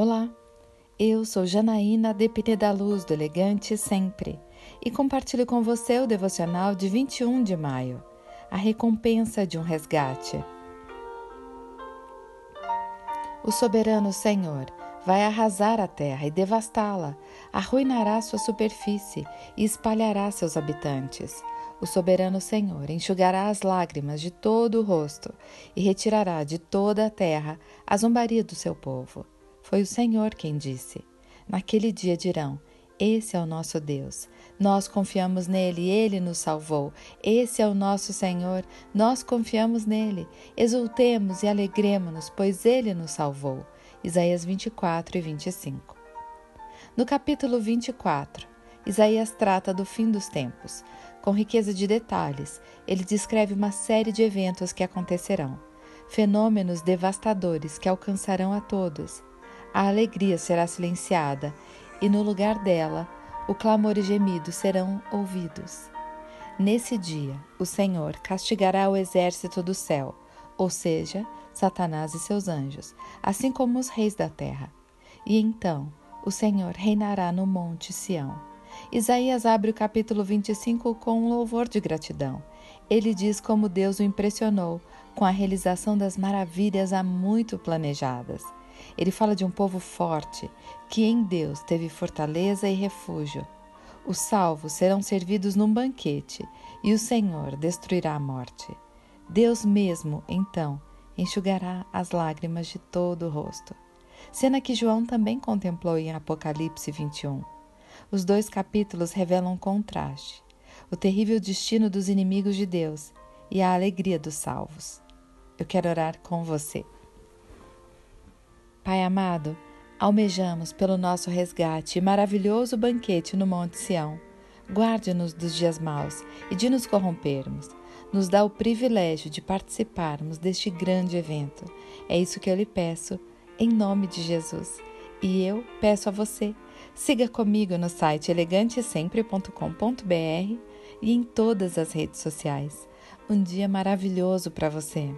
Olá, eu sou Janaína Depine da Luz do Elegante Sempre e compartilho com você o devocional de 21 de maio, a recompensa de um resgate. O soberano Senhor vai arrasar a terra e devastá-la, arruinará sua superfície e espalhará seus habitantes. O soberano Senhor enxugará as lágrimas de todo o rosto e retirará de toda a terra a zombaria do seu povo. Foi o Senhor quem disse. Naquele dia dirão: Esse é o nosso Deus. Nós confiamos nele ele nos salvou. Esse é o nosso Senhor. Nós confiamos nele. Exultemos e alegremos-nos, pois ele nos salvou. Isaías 24 e 25. No capítulo 24, Isaías trata do fim dos tempos. Com riqueza de detalhes, ele descreve uma série de eventos que acontecerão, fenômenos devastadores que alcançarão a todos a alegria será silenciada, e no lugar dela, o clamor e gemido serão ouvidos. Nesse dia, o Senhor castigará o exército do céu, ou seja, Satanás e seus anjos, assim como os reis da terra. E então o Senhor reinará no monte Sião. Isaías abre o capítulo 25 com um louvor de gratidão. Ele diz como Deus o impressionou com a realização das maravilhas há muito planejadas. Ele fala de um povo forte, que em Deus teve fortaleza e refúgio. Os salvos serão servidos num banquete, e o Senhor destruirá a morte. Deus mesmo, então, enxugará as lágrimas de todo o rosto. Cena que João também contemplou em Apocalipse 21. Os dois capítulos revelam um contraste: o terrível destino dos inimigos de Deus e a alegria dos salvos. Eu quero orar com você. Pai amado, almejamos pelo nosso resgate e maravilhoso banquete no Monte Sião. Guarde-nos dos dias maus e de nos corrompermos. Nos dá o privilégio de participarmos deste grande evento. É isso que eu lhe peço, em nome de Jesus. E eu peço a você, siga comigo no site elegantesempre.com.br e em todas as redes sociais. Um dia maravilhoso para você.